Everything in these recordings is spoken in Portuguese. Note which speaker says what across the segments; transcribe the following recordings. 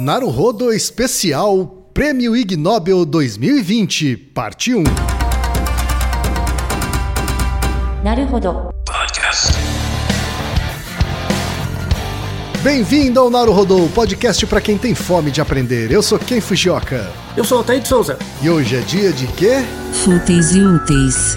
Speaker 1: Naruhodo Especial Prêmio Ig Nobel 2020, Parte 1.
Speaker 2: Naruhodo Podcast.
Speaker 1: Bem-vindo ao Naruhodo, podcast para quem tem fome de aprender. Eu sou Ken Fujioka.
Speaker 3: Eu sou o Altair Souza.
Speaker 1: E hoje é dia de quê?
Speaker 2: Fúteis e úteis.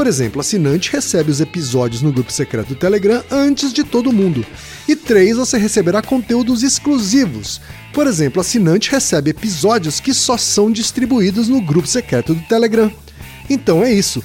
Speaker 1: Por exemplo, assinante recebe os episódios no grupo secreto do Telegram antes de todo mundo. E três, você receberá conteúdos exclusivos. Por exemplo, assinante recebe episódios que só são distribuídos no grupo secreto do Telegram. Então é isso.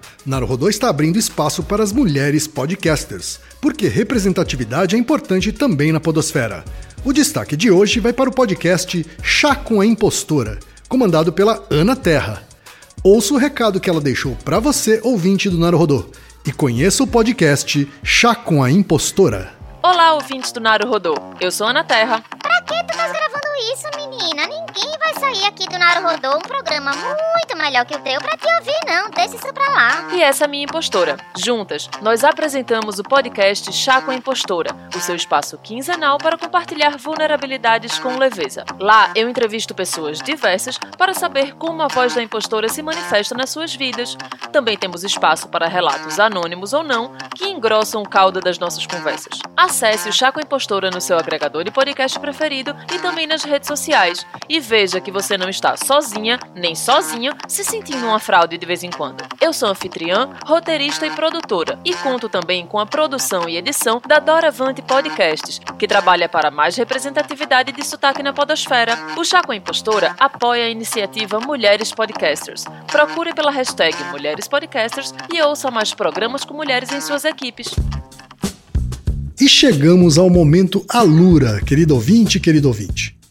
Speaker 1: Naruhodô está abrindo espaço para as mulheres podcasters, porque representatividade é importante também na podosfera. O destaque de hoje vai para o podcast Chá com a Impostora, comandado pela Ana Terra. Ouça o recado que ela deixou para você, ouvinte do Naruhodô, e conheça o podcast Chá com a Impostora.
Speaker 4: Olá, ouvintes do Naru Rodô. Eu sou Ana Terra.
Speaker 5: Pra que tu isso, menina? Ninguém vai sair aqui do Naruhodô, um programa muito melhor que o teu pra te ouvir, não. Deixa isso pra lá.
Speaker 4: E essa é a minha impostora. Juntas, nós apresentamos o podcast Chá com a Impostora, o seu espaço quinzenal para compartilhar vulnerabilidades com leveza. Lá, eu entrevisto pessoas diversas para saber como a voz da impostora se manifesta nas suas vidas. Também temos espaço para relatos anônimos ou não, que engrossam o caldo das nossas conversas. Acesse o Chá com a Impostora no seu agregador de podcast preferido e também nas redes sociais. E veja que você não está sozinha, nem sozinho, se sentindo uma fraude de vez em quando. Eu sou anfitriã, roteirista e produtora, e conto também com a produção e edição da Doravante Podcasts, que trabalha para mais representatividade de sotaque na podosfera. O Chá com a Impostora apoia a iniciativa Mulheres Podcasters. Procure pela hashtag Mulheres Podcasters e ouça mais programas com mulheres em suas equipes.
Speaker 1: E chegamos ao momento Alura, querido ouvinte, querido ouvinte.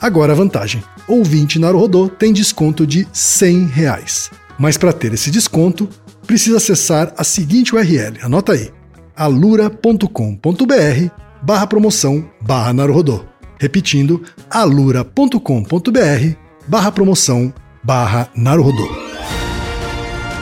Speaker 1: Agora a vantagem: ouvinte Naruhodô tem desconto de 100 reais. Mas para ter esse desconto, precisa acessar a seguinte URL, anota aí, alura.com.br barra promoção barra Naruhodô. Repetindo, alura.com.br barra promoção barra Naruhodô.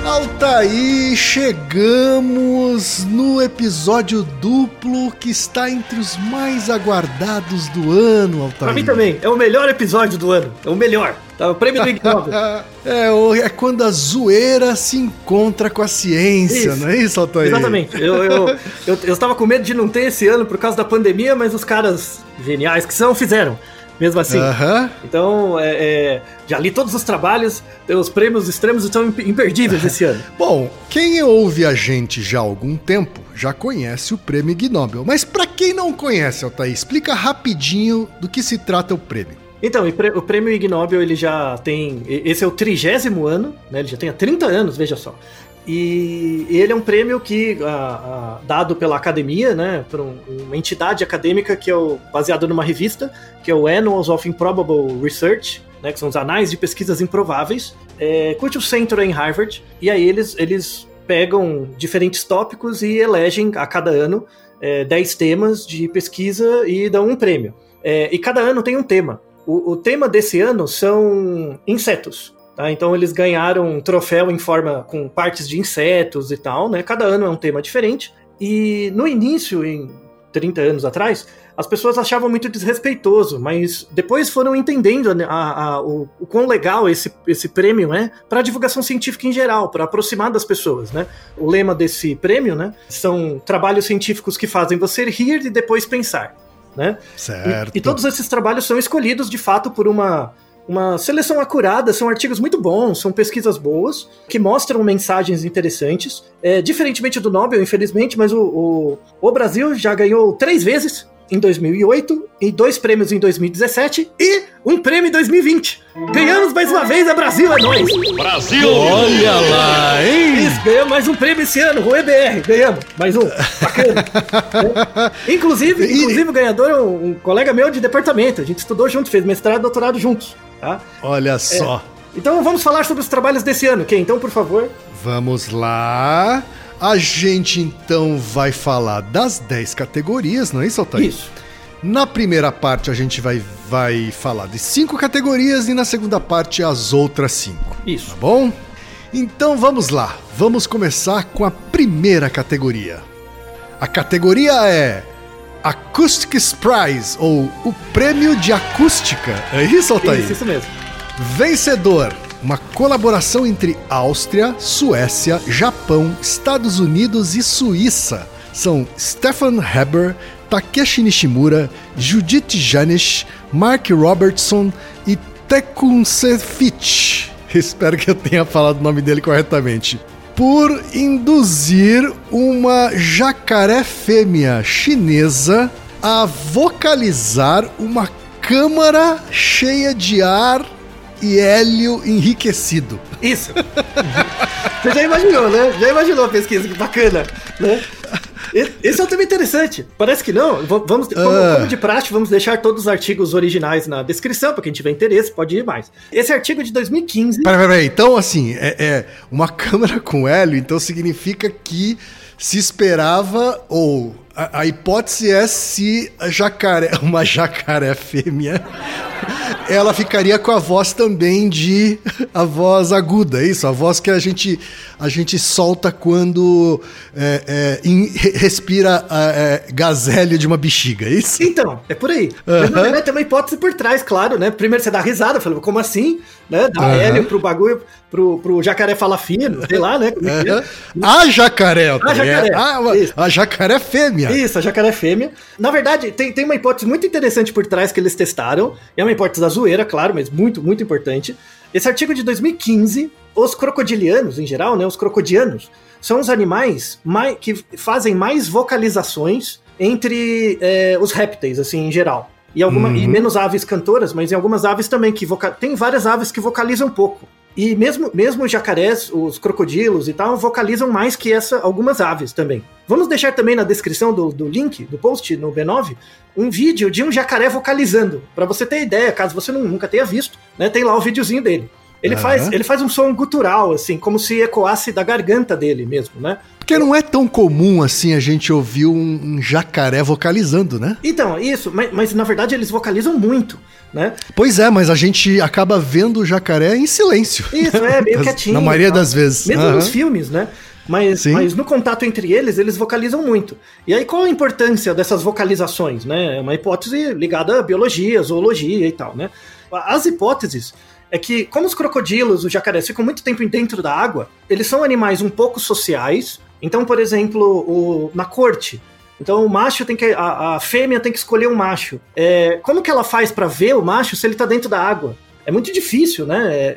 Speaker 1: Altaí, chegamos no episódio duplo que está entre os mais aguardados do ano, Altaí.
Speaker 3: Pra mim também, é o melhor episódio do ano. É o melhor. Tá, o prêmio do Ig Nobel.
Speaker 1: É, é quando a zoeira se encontra com a ciência,
Speaker 3: Isso.
Speaker 1: não é isso, Altaí?
Speaker 3: Exatamente. Eu, eu, eu, eu estava com medo de não ter esse ano por causa da pandemia, mas os caras geniais que são fizeram. Mesmo assim.
Speaker 1: Aham.
Speaker 3: Então, é, é, já li todos os trabalhos, os prêmios extremos estão imp- imperdíveis esse ano.
Speaker 1: Bom, quem ouve a gente já há algum tempo já conhece o prêmio Ig Nobel. Mas pra quem não conhece, Altair, explica rapidinho do que se trata o prêmio.
Speaker 3: Então, o prêmio Ig Nobel, ele já tem. Esse é o trigésimo ano, né? Ele já tem há 30 anos, veja só. E ele é um prêmio que, ah, ah, dado pela academia, né, por um- uma entidade acadêmica que é o, baseado numa revista, que é o Annals of Improbable Research, né, que são os anais de pesquisas improváveis, é, cujo centro é em Harvard, e aí eles, eles pegam diferentes tópicos e elegem a cada ano é, 10 temas de pesquisa e dão um prêmio. É, e cada ano tem um tema. O, o tema desse ano são insetos. Tá? Então eles ganharam um troféu em forma com partes de insetos e tal, né? Cada ano é um tema diferente. E no início, em 30 anos atrás, as pessoas achavam muito desrespeitoso, mas depois foram entendendo né, a- a- o, o quão legal esse, esse prêmio é para a divulgação científica em geral, para aproximar das pessoas, né? O lema desse prêmio, né, são trabalhos científicos que fazem você rir e depois pensar, né?
Speaker 1: Certo.
Speaker 3: E, e todos esses trabalhos são escolhidos de fato por uma, uma seleção acurada, são artigos muito bons, são pesquisas boas, que mostram mensagens interessantes. É, diferentemente do Nobel, infelizmente, mas o, o, o Brasil já ganhou três vezes em 2008, e dois prêmios em 2017 e um prêmio em 2020. Ganhamos mais uma vez, a Brasil é nós!
Speaker 1: Olha lá, hein?
Speaker 3: Isso, ganhamos mais um prêmio esse ano, o EBR, ganhamos, mais um, bacana. É. Inclusive, inclusive o ganhador é um, um colega meu de departamento, a gente estudou junto, fez mestrado e doutorado juntos, tá?
Speaker 1: Olha só.
Speaker 3: Então vamos falar sobre os trabalhos desse ano, Ken, então por favor.
Speaker 1: Vamos lá. A gente então vai falar das 10 categorias, não é isso, Altair?
Speaker 3: Isso.
Speaker 1: Na primeira parte a gente vai, vai falar de cinco categorias e na segunda parte as outras cinco.
Speaker 3: Isso.
Speaker 1: Tá bom? Então vamos lá. Vamos começar com a primeira categoria. A categoria é Acoustics Prize, ou o Prêmio de Acústica. É isso, Altair?
Speaker 3: Isso, isso mesmo.
Speaker 1: Vencedor: uma colaboração entre Áustria, Suécia, Japão, Estados Unidos e Suíça. São Stefan Heber, Takeshi Nishimura, Judith Janes, Mark Robertson e Tekunse Fitch. Espero que eu tenha falado o nome dele corretamente. Por induzir uma jacaré fêmea chinesa a vocalizar uma câmara cheia de ar e hélio enriquecido.
Speaker 3: Isso. Você já imaginou, né? Já imaginou a pesquisa, que bacana, né? Esse é um tema interessante. Parece que não. Vamos, como,
Speaker 1: Ah.
Speaker 3: como de praxe, vamos deixar todos os artigos originais na descrição, para quem tiver interesse, pode ir mais. Esse artigo é de 2015.
Speaker 1: Peraí, peraí, peraí. Então, assim, é, é uma câmera com hélio, então significa que se esperava, ou a, a hipótese é se a jacaré, uma jacaré fêmea, ela ficaria com a voz também de a voz aguda, é isso? A voz que a gente, a gente solta quando é, é, in- respira a, é, gás hélio de uma bexiga, é isso?
Speaker 3: Então, é por aí. Mas na verdade tem uma hipótese por trás, claro, né? Primeiro você dá risada, falando, como assim? Né? Dá
Speaker 1: Aham.
Speaker 3: hélio pro bagulho, pro, pro jacaré falar fino, sei lá, né? É é?
Speaker 1: Aham. A jacaré, Altair,
Speaker 3: jacaré,
Speaker 1: é, a, a jacaré fêmea.
Speaker 3: Isso, a jacaré fêmea. Na verdade, tem, tem uma hipótese muito interessante por trás que eles testaram. É uma hipótese da zoeira, claro, mas muito, muito importante. Esse artigo é de 2015, os crocodilianos, em geral, né? Os crocodianos, são os animais mai- que fazem mais vocalizações entre é, os répteis, assim, em geral. E, alguma, e menos aves cantoras, mas em algumas aves também, que voca... tem várias aves que vocalizam pouco. E mesmo, mesmo os jacarés, os crocodilos e tal, vocalizam mais que essa, algumas aves também. Vamos deixar também na descrição do, do link, do post no B9, um vídeo de um jacaré vocalizando. Pra você ter ideia, caso você não- nunca tenha visto, né? Tem lá o videozinho dele. Ele,
Speaker 1: Aham.
Speaker 3: faz, ele faz um som gutural, assim, como se ecoasse da garganta dele mesmo, né?
Speaker 1: Porque não é tão comum assim a gente ouvir um, um jacaré vocalizando, né?
Speaker 3: Então, isso, mas, mas na verdade eles vocalizam muito, né?
Speaker 1: Pois é, mas a gente acaba vendo o jacaré em silêncio.
Speaker 3: Isso, é, meio quietinho.
Speaker 1: Na maioria das vezes.
Speaker 3: Mesmo
Speaker 1: Aham.
Speaker 3: nos filmes, né? Mas,
Speaker 1: Sim.
Speaker 3: mas no contato entre eles, eles vocalizam muito. E aí, qual a importância dessas vocalizações, né? É uma hipótese ligada à biologia, zoologia e tal, né? As hipóteses é que, como os crocodilos, os jacarés ficam muito tempo dentro da água, eles são animais um pouco sociais. Então, por exemplo, o- na corte, então o macho tem que. A, a fêmea tem que escolher um macho. É, como que ela faz pra ver o macho se ele tá dentro da água? É muito difícil, né? é-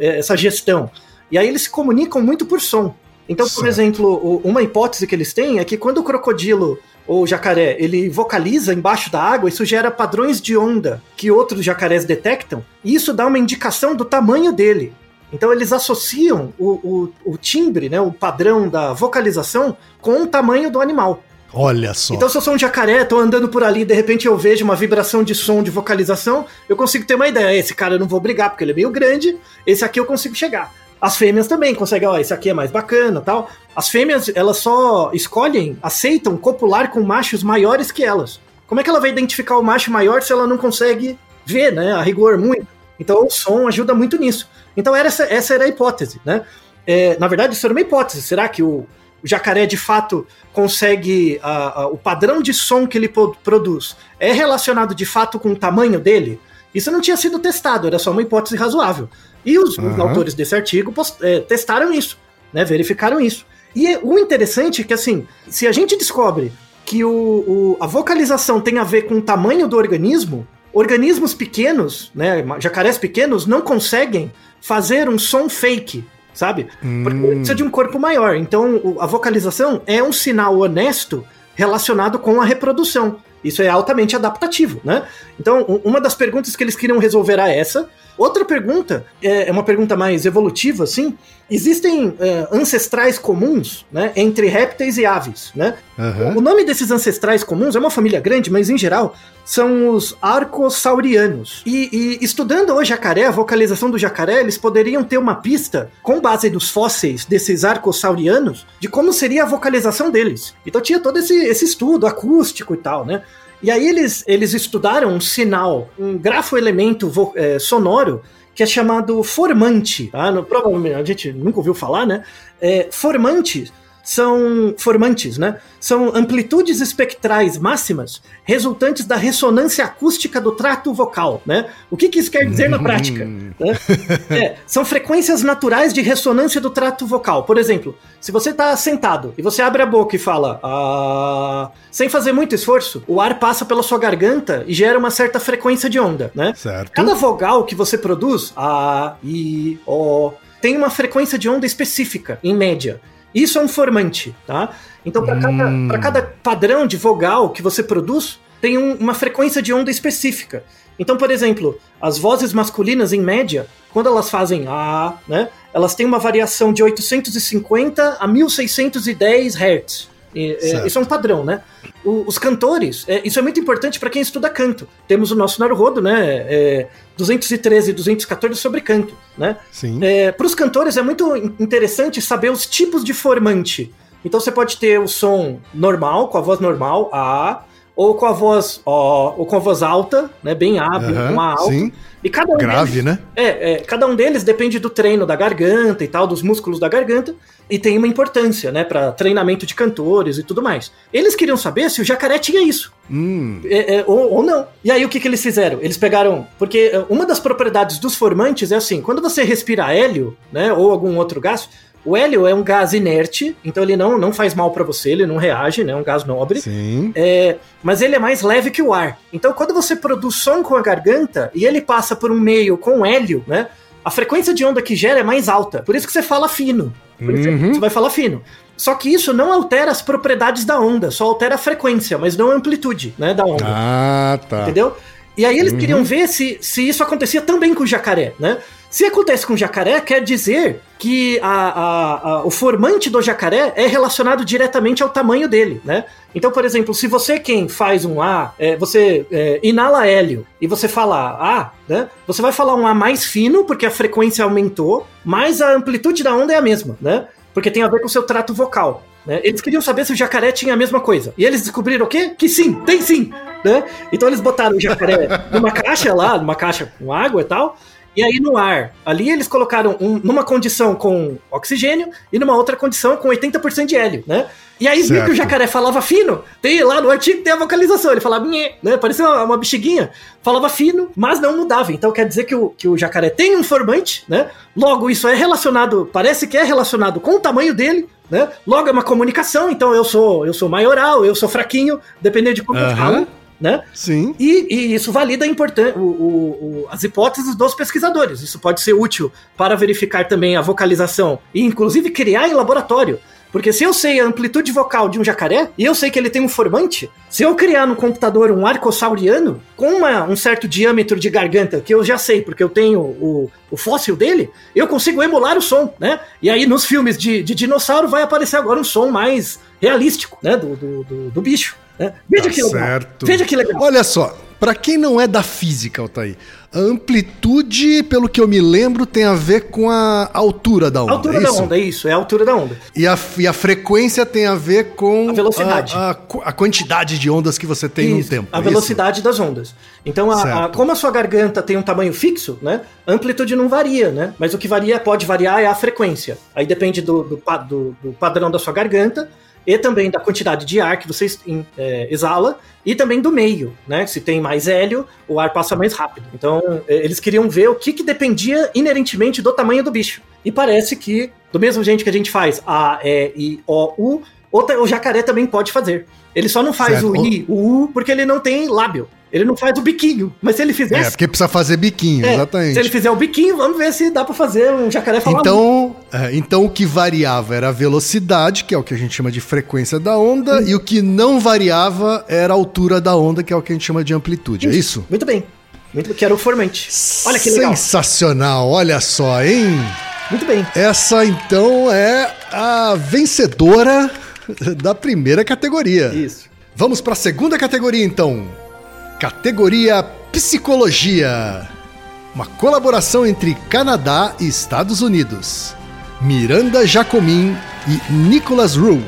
Speaker 3: é- é essa gestão. E aí eles se comunicam muito por som. Então, por
Speaker 1: Certo.
Speaker 3: exemplo, o- uma hipótese que eles têm é que quando o crocodilo ou o jacaré ele vocaliza embaixo da água, isso gera padrões de onda que outros jacarés detectam, e isso dá uma indicação do tamanho dele. Então eles associam o, o- o timbre, né, o padrão da vocalização com o tamanho do animal.
Speaker 1: Olha só.
Speaker 3: Então, se eu sou um jacaré, tô andando por ali, de repente eu vejo uma vibração de som, de vocalização, eu consigo ter uma ideia. Esse cara eu não vou brigar porque ele é meio grande, esse aqui eu consigo chegar. As fêmeas também conseguem, ó, esse aqui é mais bacana tal. As fêmeas, elas só escolhem, aceitam copular com machos maiores que elas. Como é que ela vai identificar o macho maior se ela não consegue ver, né, a rigor muito? Então o som ajuda muito nisso. Então era essa, essa era a hipótese, né? É, na verdade, isso era uma hipótese. Será que o, jacaré de fato consegue a- a- o padrão de som que ele produz é relacionado de fato com o tamanho dele? Isso não tinha sido testado, era só uma hipótese razoável. E os, os
Speaker 1: Aham.
Speaker 3: autores desse artigo post- é, testaram isso, né? Verificaram isso. E é- o interessante é que assim, se a gente descobre que o, o- a vocalização tem a ver com o tamanho do organismo, organismos pequenos, né, jacarés pequenos, não conseguem fazer um som fake, sabe? Porque
Speaker 1: Hum.
Speaker 3: precisa de um corpo maior. Então, o- a vocalização é um sinal honesto relacionado com a reprodução. Isso é altamente adaptativo, né? Então, uma das perguntas que eles queriam resolver era essa. Outra pergunta, é é uma pergunta mais evolutiva, assim. Existem é, ancestrais comuns, né, entre répteis e aves, né?
Speaker 1: Aham.
Speaker 3: O nome desses ancestrais comuns é uma família grande, mas em geral são os arcosaurianos. E, e estudando o jacaré, a vocalização do jacaré, eles poderiam ter uma pista, com base nos fósseis desses arcosaurianos, de como seria a vocalização deles. Então tinha todo esse, esse estudo acústico e tal, né? E aí eles, eles estudaram um sinal, um grafo-elemento eh, sonoro que é chamado formante. Tá? No- provavelmente a gente nunca ouviu falar, né? É, formante são formantes, né? São amplitudes espectrais máximas resultantes da ressonância acústica do trato vocal, né? O que, que isso quer dizer na prática? né? É, são frequências naturais de ressonância do trato vocal. Por exemplo, se você está sentado e você abre a boca e fala ah, sem fazer muito esforço, o ar passa pela sua garganta e gera uma certa frequência de onda, né?
Speaker 1: Certo.
Speaker 3: Cada vogal que você produz, A, I, O, tem uma frequência de onda específica, em média. Isso é um formante, tá? Então, para cada,
Speaker 1: Hum.
Speaker 3: pra cada padrão de vogal que você produz, tem um- uma frequência de onda específica. Então, por exemplo, as vozes masculinas, em média, quando elas fazem A, né, elas têm uma variação de 850 a 1610 Hz. E, é, isso é um padrão, né? O- os cantores, é, isso é muito importante para quem estuda canto. Temos o nosso Naruhodo, né? É, 213 e 214 sobre canto, né?
Speaker 1: Sim.
Speaker 3: para os cantores é muito in- interessante saber os tipos de formante. Então você pode ter o som normal, com a voz normal, A, ou com a voz ó, ou com a voz alta, né? Bem A, bem
Speaker 1: Aham,
Speaker 3: uma alta.
Speaker 1: sim.
Speaker 3: E cada um
Speaker 1: Grave,
Speaker 3: deles,
Speaker 1: né?
Speaker 3: é, é, cada um deles depende do treino da garganta e tal, dos músculos da garganta, e tem uma importância, né, para treinamento de cantores e tudo mais. Eles queriam saber se o jacaré tinha isso.
Speaker 1: Hum.
Speaker 3: É, é, ou, ou não. E aí o que, que eles fizeram? Eles pegaram. Porque é, uma das propriedades dos formantes é assim: quando você respira hélio, né? Ou algum outro gás, o hélio é um gás inerte, então ele não, não faz mal para você, ele não reage, né? É um gás nobre.
Speaker 1: Sim.
Speaker 3: É, mas ele é mais leve que o ar. Então, quando você produz som com a garganta e ele passa por um meio com hélio, né? A frequência de onda que gera é mais alta. Por isso que você fala fino. Por isso
Speaker 1: Uhum.
Speaker 3: você vai falar fino. Só que isso não altera as propriedades da onda, só altera a frequência, mas não a amplitude, né, da onda.
Speaker 1: Ah, tá.
Speaker 3: Entendeu? E aí eles queriam ver se, se isso acontecia também com o jacaré, né? Se acontece com jacaré, quer dizer que a, a, a, o formante do jacaré é relacionado diretamente ao tamanho dele, né? Então, por exemplo, se você quem faz um A, é, você é, inala hélio e você fala A, né? Você vai falar um A mais fino, porque a frequência aumentou, mas a amplitude da onda é a mesma, né? Porque tem a ver com o seu trato vocal. Né? Eles queriam saber se o jacaré tinha a mesma coisa. E eles descobriram o quê? Que sim, tem sim. Né? Então eles botaram o jacaré numa caixa lá, numa caixa com água e tal, e aí no ar, ali eles colocaram um, numa condição com oxigênio e numa outra condição com 80% de hélio, né? E aí viu que o jacaré falava fino, tem lá no artigo tem a vocalização, ele falava Nhê, né? Parecia uma, uma bexiguinha, falava fino, mas não mudava. Então quer dizer que o, que o jacaré tem um formante, né? Logo, isso é relacionado, parece que é relacionado com o tamanho dele, né? Logo é uma comunicação, então eu sou eu sou maioral, eu sou fraquinho, dependendo de como
Speaker 1: Aham.
Speaker 3: eu falo. Né?
Speaker 1: Sim.
Speaker 3: E, e isso valida o- o- o- as hipóteses dos pesquisadores. Isso pode ser útil para verificar também a vocalização e, inclusive, criar em laboratório. Porque se eu sei a amplitude vocal de um jacaré e eu sei que ele tem um formante, se eu criar no computador um arcossauriano com uma- um certo diâmetro de garganta, que eu já sei porque eu tenho o, o fóssil dele, eu consigo emular o som, né? E aí nos filmes de, de dinossauro vai aparecer agora um som mais realístico, né? Do, do, do- do bicho. Né? Veja
Speaker 1: Tá
Speaker 3: que legal.
Speaker 1: certo.
Speaker 3: Veja que legal.
Speaker 1: Olha só, pra quem não é da física, Altair, a amplitude, pelo que eu me lembro, tem a ver com a altura da onda.
Speaker 3: A altura
Speaker 1: é
Speaker 3: da
Speaker 1: isso?
Speaker 3: onda, isso, é a altura da onda.
Speaker 1: E a, e a frequência tem a ver com
Speaker 3: A velocidade.
Speaker 1: A, a a quantidade de ondas que você tem
Speaker 3: Isso,
Speaker 1: tempo.
Speaker 3: A
Speaker 1: é
Speaker 3: velocidade das ondas. Então, a- como a sua garganta tem um tamanho fixo, né? A amplitude não varia, né? Mas o que varia, pode variar, é a frequência. Aí depende do, do, do- do padrão da sua garganta e também da quantidade de ar que você é, exala e também do meio, né? Se tem mais hélio, o ar passa mais rápido. Então, é, eles queriam ver o que, que dependia inerentemente do tamanho do bicho. E parece que, do mesmo jeito que a gente faz A, E, I, O, U, o jacaré também pode fazer. Ele só não faz
Speaker 1: Certo.
Speaker 3: o I, o U, porque ele não tem lábio. Ele não faz o biquinho. Mas se ele
Speaker 1: isso. É, porque precisa fazer biquinho,
Speaker 3: é,
Speaker 1: exatamente.
Speaker 3: se ele fizer o biquinho, vamos ver se dá pra fazer um jacaré falar.
Speaker 1: Então, é, então o que variava era a velocidade, que é o que a gente chama de frequência da
Speaker 3: Hum.
Speaker 1: onda, e o que não variava era a altura da onda, que é o que a gente chama de amplitude. É isso?
Speaker 3: Muito bem. Muito, que era o formante. Olha que legal.
Speaker 1: Sensacional, olha só, hein?
Speaker 3: Muito bem.
Speaker 1: Essa então é a vencedora da primeira categoria.
Speaker 3: Isso.
Speaker 1: Vamos para a segunda categoria então. Categoria Psicologia. Uma colaboração entre Canadá e Estados Unidos. Miranda Jacomin e Nicholas Rue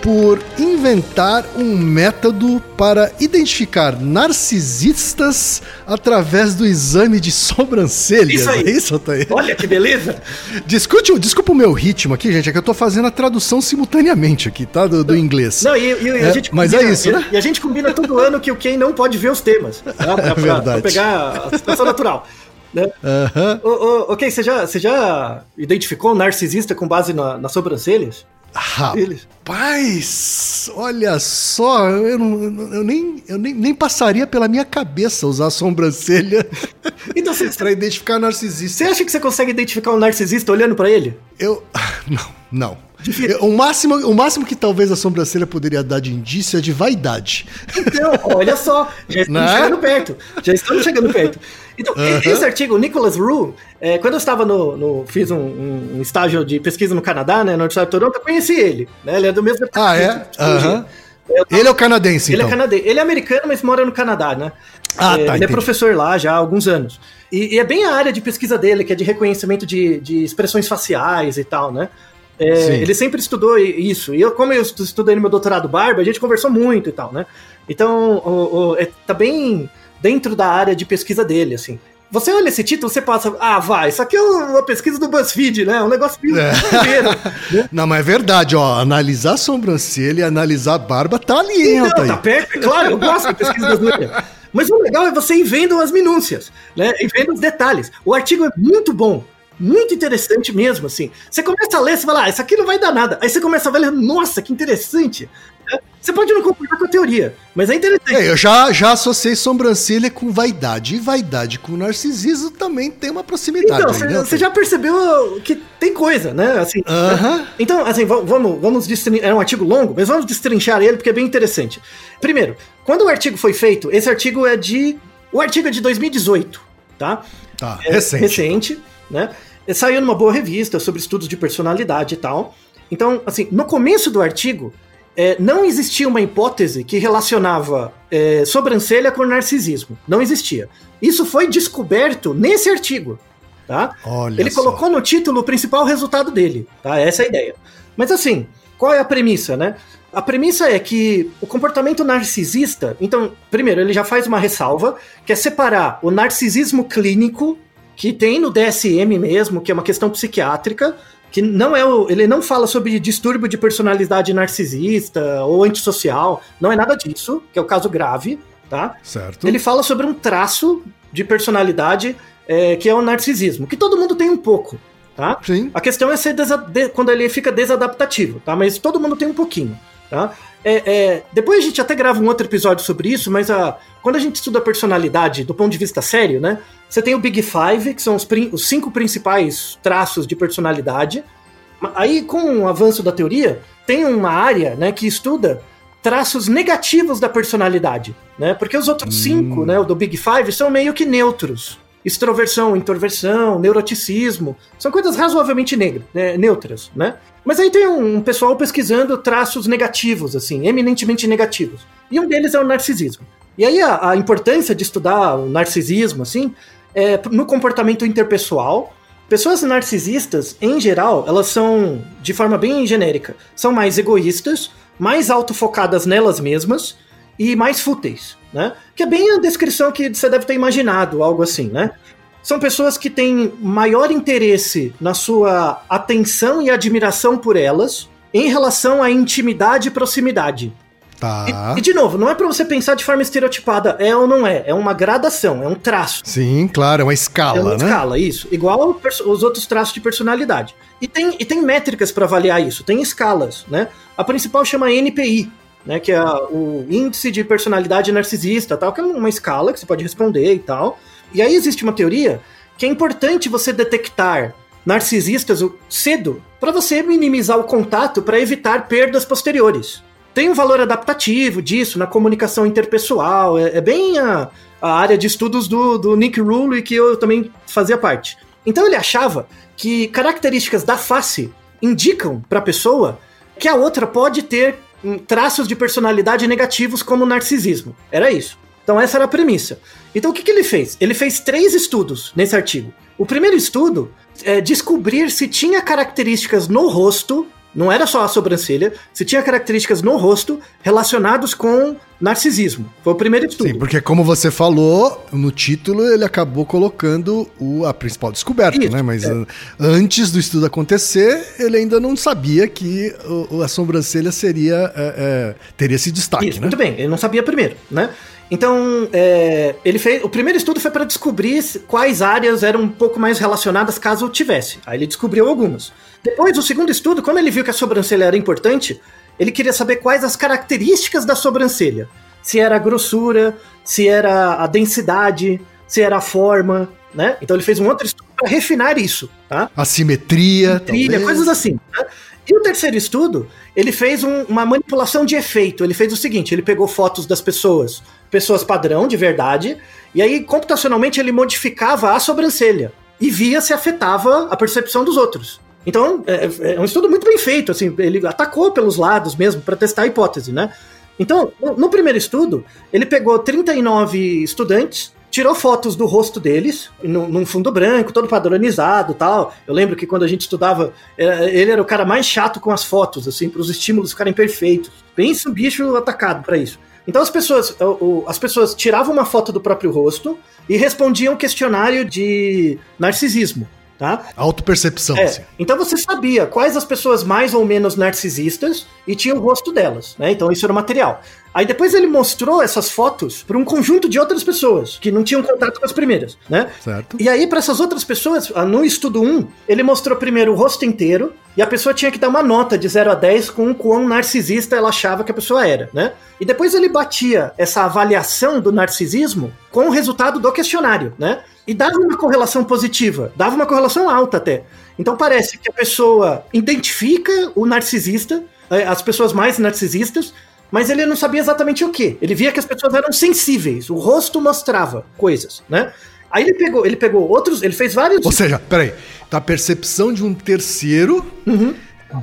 Speaker 1: por inventar um método para identificar narcisistas através do exame de sobrancelhas.
Speaker 3: Isso aí.
Speaker 1: É isso, Altair?
Speaker 3: Olha que beleza.
Speaker 1: Discute, desculpa o meu ritmo aqui, gente, é que eu tô fazendo a tradução simultaneamente aqui, tá? Do, do inglês.
Speaker 3: Não, e, e- e a
Speaker 1: É,
Speaker 3: gente
Speaker 1: mas é isso, né?
Speaker 3: E a gente combina todo ano que o Ken não pode ver os temas. Tá? Pra, pra-
Speaker 1: verdade.
Speaker 3: pra pegar a situação natural. Né?
Speaker 1: Aham.
Speaker 3: Ô, ô, ok, você já, você já identificou um narcisista com base na- nas sobrancelhas?
Speaker 1: Rapaz, olha só, eu, não, eu, nem, eu nem, nem passaria pela minha cabeça usar a sobrancelha
Speaker 3: Então você,
Speaker 1: pra identificar narcisista.
Speaker 3: você acha que você consegue identificar um narcisista olhando pra ele?
Speaker 1: Eu. Não, não. O, máximo, o máximo que talvez a sobrancelha poderia dar de indício é de vaidade.
Speaker 3: Então, olha só, já estamos
Speaker 1: Né?
Speaker 3: chegando perto. Já estamos chegando perto. Então, esse artigo, o Nicholas Rue, é, quando eu estava no. no- fiz um, um- estágio de pesquisa no Canadá, né, na Universidade de Toronto, eu conheci ele. Né, ele é do mesmo
Speaker 1: Ah, é? Aham.
Speaker 3: Tava-
Speaker 1: Ele é o canadense,
Speaker 3: Ele
Speaker 1: então.
Speaker 3: é canadense. Ele é americano, mas mora no Canadá, né?
Speaker 1: Ah,
Speaker 3: É,
Speaker 1: tá,
Speaker 3: Ele é
Speaker 1: entendi.
Speaker 3: professor lá já há alguns anos. E, e é bem a área de pesquisa dele, que é de reconhecimento de, de expressões faciais e tal, né? É, ele sempre estudou isso. E eu, como eu estu- estudei no meu doutorado Barba, a gente conversou muito e tal, né? Então, o, o- é, tá bem dentro da área de pesquisa dele, assim. Você olha esse título, você passa, ah, vai, isso aqui é uma pesquisa do BuzzFeed, né? Um negócio
Speaker 1: É.
Speaker 3: né?
Speaker 1: Não, mas é verdade, ó. Analisar a sobrancelha e analisar a barba tá ali,
Speaker 3: Não,
Speaker 1: Altair?
Speaker 3: tá perto, é claro, eu gosto de pesquisa brasileira. Mas o legal é você ir vendo as minúcias, né? E vendo os detalhes. O artigo é muito bom, muito interessante mesmo, assim. Você começa a ler, você fala, ah, isso aqui não vai dar nada. Aí você começa a ver, nossa, que interessante. Você pode não concordar com a teoria, mas é interessante.
Speaker 1: É, eu já, já associei sobrancelha com vaidade. E vaidade com narcisismo também tem uma proximidade.
Speaker 3: Então, você
Speaker 1: né,
Speaker 3: já percebeu que tem coisa, né? Assim,
Speaker 1: Aham.
Speaker 3: Então, assim, va- vamos, vamos destrinchar. É um artigo longo, mas vamos destrinchar ele porque é bem interessante. Primeiro, quando o artigo foi feito, esse artigo é de. O artigo é de 2018, tá?
Speaker 1: Tá,
Speaker 3: É
Speaker 1: recente.
Speaker 3: Recente. né? Saiu numa boa revista sobre estudos de personalidade e tal. Então, assim, no começo do artigo, é, não existia uma hipótese que relacionava é, sobrancelha com narcisismo. Não existia. Isso foi descoberto nesse artigo. Tá?
Speaker 1: Olha
Speaker 3: Ele
Speaker 1: só.
Speaker 3: colocou no título o principal resultado dele. Tá? Essa é a ideia. Mas assim, qual é a premissa, né? A premissa é que o comportamento narcisista. Então, primeiro, ele já faz uma ressalva, que é separar o narcisismo clínico, que tem no DSM mesmo, que é uma questão psiquiátrica, que não é o. Ele não fala sobre distúrbio de personalidade narcisista ou antissocial, não é nada disso, que é o caso grave, tá?
Speaker 1: Certo.
Speaker 3: Ele fala sobre um traço de personalidade é, que é o narcisismo, que todo mundo tem um pouco, tá?
Speaker 1: Sim.
Speaker 3: A questão é ser quando ele fica desadaptativo, tá? Mas todo mundo tem um pouquinho, tá? É, é, depois a gente até grava um outro episódio sobre isso, mas a, quando a gente estuda a personalidade do ponto de vista sério, né? Você tem o Big Five, que são os, os cinco principais traços de personalidade. Aí, com o avanço da teoria, tem uma área né, que estuda traços negativos da personalidade, né? Porque os outros cinco, né, o do Big Five, são meio que neutros. Extroversão, introversão, neuroticismo, são coisas razoavelmente negras, né, neutras, né? Mas aí tem um pessoal pesquisando traços negativos, assim, eminentemente negativos. E um deles é o narcisismo. E aí a, a importância de estudar o narcisismo, assim, é no comportamento interpessoal. Pessoas narcisistas, em geral, elas são, de forma bem genérica, são mais egoístas, mais autofocadas nelas mesmas e mais fúteis, né? Que é bem a descrição que você deve ter imaginado, algo assim, né? São pessoas que têm maior interesse na sua atenção e admiração por elas em relação à intimidade e proximidade.
Speaker 1: Tá.
Speaker 3: E, e, de novo, não é pra você pensar de forma estereotipada, é ou não é, é uma gradação, é um traço.
Speaker 1: Sim, claro, é uma
Speaker 3: É
Speaker 1: escala,
Speaker 3: uma
Speaker 1: né?
Speaker 3: escala, isso. Igual os outros traços de personalidade. E tem, e tem métricas para avaliar isso, tem escalas, né? A principal chama NPI, né? Que é o Índice de Personalidade Narcisista, tal, que é uma escala que você pode responder e tal. E aí existe uma teoria que é importante você detectar narcisistas cedo para você minimizar o contato para evitar perdas posteriores. Tem um valor adaptativo disso na comunicação interpessoal, é, é bem a, a área de estudos do, do Nick Rule que eu também fazia parte. Então ele achava que características da face indicam para a pessoa que a outra pode ter traços de personalidade negativos como narcisismo. Era isso. Então essa era a premissa. Então o que, que ele fez? Ele fez três estudos nesse artigo. O primeiro estudo é descobrir se tinha características no rosto, não era só a sobrancelha, se tinha características no rosto relacionados com narcisismo. Foi o primeiro estudo.
Speaker 1: Sim, porque como você falou, no título ele acabou colocando o, a principal descoberta,
Speaker 3: Isso,
Speaker 1: né? Mas
Speaker 3: é.
Speaker 1: an- antes do estudo acontecer, ele ainda não sabia que o- a sobrancelha seria é, é, teria esse destaque,
Speaker 3: Isso,
Speaker 1: né?
Speaker 3: muito bem, ele não sabia primeiro, né? Então, é, ele fez. O primeiro estudo foi para descobrir quais áreas eram um pouco mais relacionadas caso tivesse. Aí ele descobriu algumas. Depois, o segundo estudo, como ele viu que a sobrancelha era importante, ele queria saber quais as características da sobrancelha. Se era a grossura, se era a densidade, se era a forma, né? Então ele fez um outro estudo para refinar isso, tá?
Speaker 1: A simetria,
Speaker 3: trilha, coisas assim. né? E o terceiro estudo, ele fez um- uma manipulação de efeito. Ele fez o seguinte: ele pegou fotos das pessoas, pessoas padrão, de verdade, e aí, computacionalmente, ele modificava a sobrancelha e via se afetava a percepção dos outros. Então, é, é um estudo muito bem feito, assim, ele atacou pelos lados mesmo para testar a hipótese, né? Então, no, primeiro estudo, ele pegou 39 estudantes, tirou fotos do rosto deles, num, num fundo branco, todo padronizado tal. Eu lembro que quando a gente estudava, era- ele era o cara mais chato com as fotos, assim, para os estímulos ficarem perfeitos. Pensa um bicho atacado para isso. Então as pessoas, as pessoas tiravam uma foto do próprio rosto e respondiam um questionário de narcisismo, tá?
Speaker 1: Autopercepção,
Speaker 3: É,
Speaker 1: assim.
Speaker 3: então você sabia quais as pessoas mais ou menos narcisistas e tinha o rosto delas, né? Então isso era o material. Aí depois ele mostrou essas fotos para um conjunto de outras pessoas que não tinham contato com as primeiras, né?
Speaker 1: Certo?
Speaker 3: E aí, para essas outras pessoas, ah, no estudo 1, ele mostrou primeiro o rosto inteiro e a pessoa tinha que dar uma nota de 0 a 10 com o quão narcisista ela achava que a pessoa era, né? E depois ele batia essa avaliação do narcisismo com o resultado do questionário, né? E dava uma correlação positiva, dava uma correlação alta até. Então parece que a pessoa identifica o narcisista, eh, as pessoas mais narcisistas, mas ele não sabia exatamente o que. Ele via que as pessoas eram sensíveis, o rosto mostrava coisas, né? Aí ele pegou, ele pegou outros, ele fez vários.
Speaker 1: Ou seja, peraí, tá a percepção de um terceiro
Speaker 3: Uhum.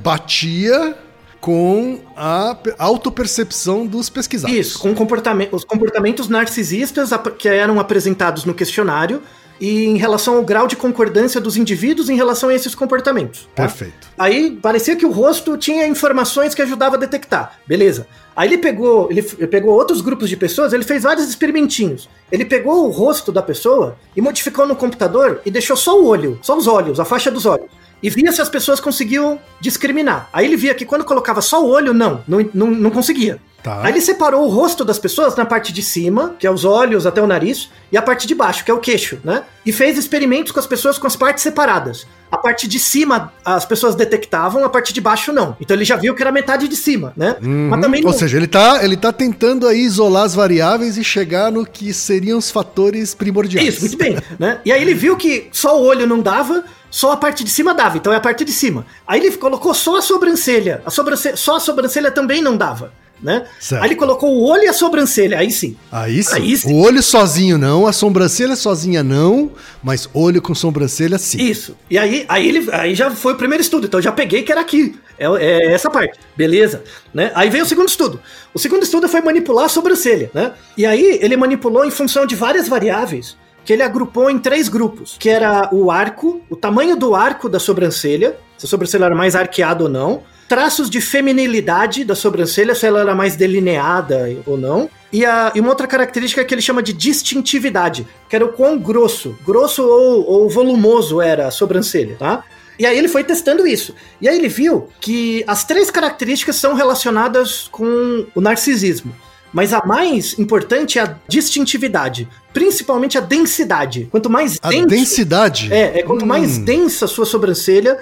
Speaker 1: batia com a pe- autopercepção dos pesquisados.
Speaker 3: Isso, com comportamento, os comportamentos narcisistas que eram apresentados no questionário e em relação ao grau de concordância dos indivíduos em relação a esses comportamentos. tá?
Speaker 1: Perfeito.
Speaker 3: Aí parecia que o rosto tinha informações que ajudava a detectar. Beleza. Aí ele pegou, ele, pegou outros grupos de pessoas, ele fez vários experimentinhos. Ele pegou o rosto da pessoa e modificou no computador e deixou só o olho, só os olhos, a faixa dos olhos. E via se as pessoas conseguiam discriminar. Aí ele via que quando colocava só o olho, não, não, não, não conseguia.
Speaker 1: Tá.
Speaker 3: Aí ele separou o rosto das pessoas na parte de cima, que é os olhos até o nariz, e a parte de baixo, que é o queixo, né? E fez experimentos com as pessoas com as partes separadas. A parte de cima as pessoas detectavam, a parte de baixo não. Então ele já viu que era metade de cima, né?
Speaker 1: Uhum.
Speaker 3: Mas também
Speaker 1: Ou
Speaker 3: não-
Speaker 1: seja, ele tá, ele tá tentando aí isolar as variáveis e chegar no que seriam os fatores primordiais.
Speaker 3: Isso, muito bem, né? E aí ele viu que só o olho não dava, só a parte de cima dava, então é a parte de cima. Aí ele colocou só a sobrancelha, a sobrancelha só a sobrancelha também não dava, né?
Speaker 1: Certo.
Speaker 3: Aí ele colocou o olho e a sobrancelha, aí sim.
Speaker 1: Aí sim.
Speaker 3: Aí sim.
Speaker 1: O olho sozinho não, a sobrancelha sozinha não, mas olho com sobrancelha sim.
Speaker 3: Isso. E aí, aí, ele, aí já foi o primeiro estudo, então eu já peguei que era aqui. É, é essa parte. Beleza. Né? Aí veio o segundo estudo. O segundo estudo foi manipular a sobrancelha, né? E aí ele manipulou em função de várias variáveis que ele agrupou em três grupos, que era o arco, o tamanho do arco da sobrancelha, se a sobrancelha era mais arqueada ou não, traços de feminilidade da sobrancelha, se ela era mais delineada ou não, e, a, e uma outra característica que ele chama de distintividade, que era o quão grosso, grosso ou, ou volumoso era a sobrancelha, tá? E aí ele foi testando isso. E aí ele viu que as três características são relacionadas com o narcisismo. Mas a mais importante é a distintividade, principalmente a densidade. Quanto mais
Speaker 1: A
Speaker 3: denso-
Speaker 1: densidade.
Speaker 3: é, é quanto mais
Speaker 1: Hum.
Speaker 3: densa a sua sobrancelha,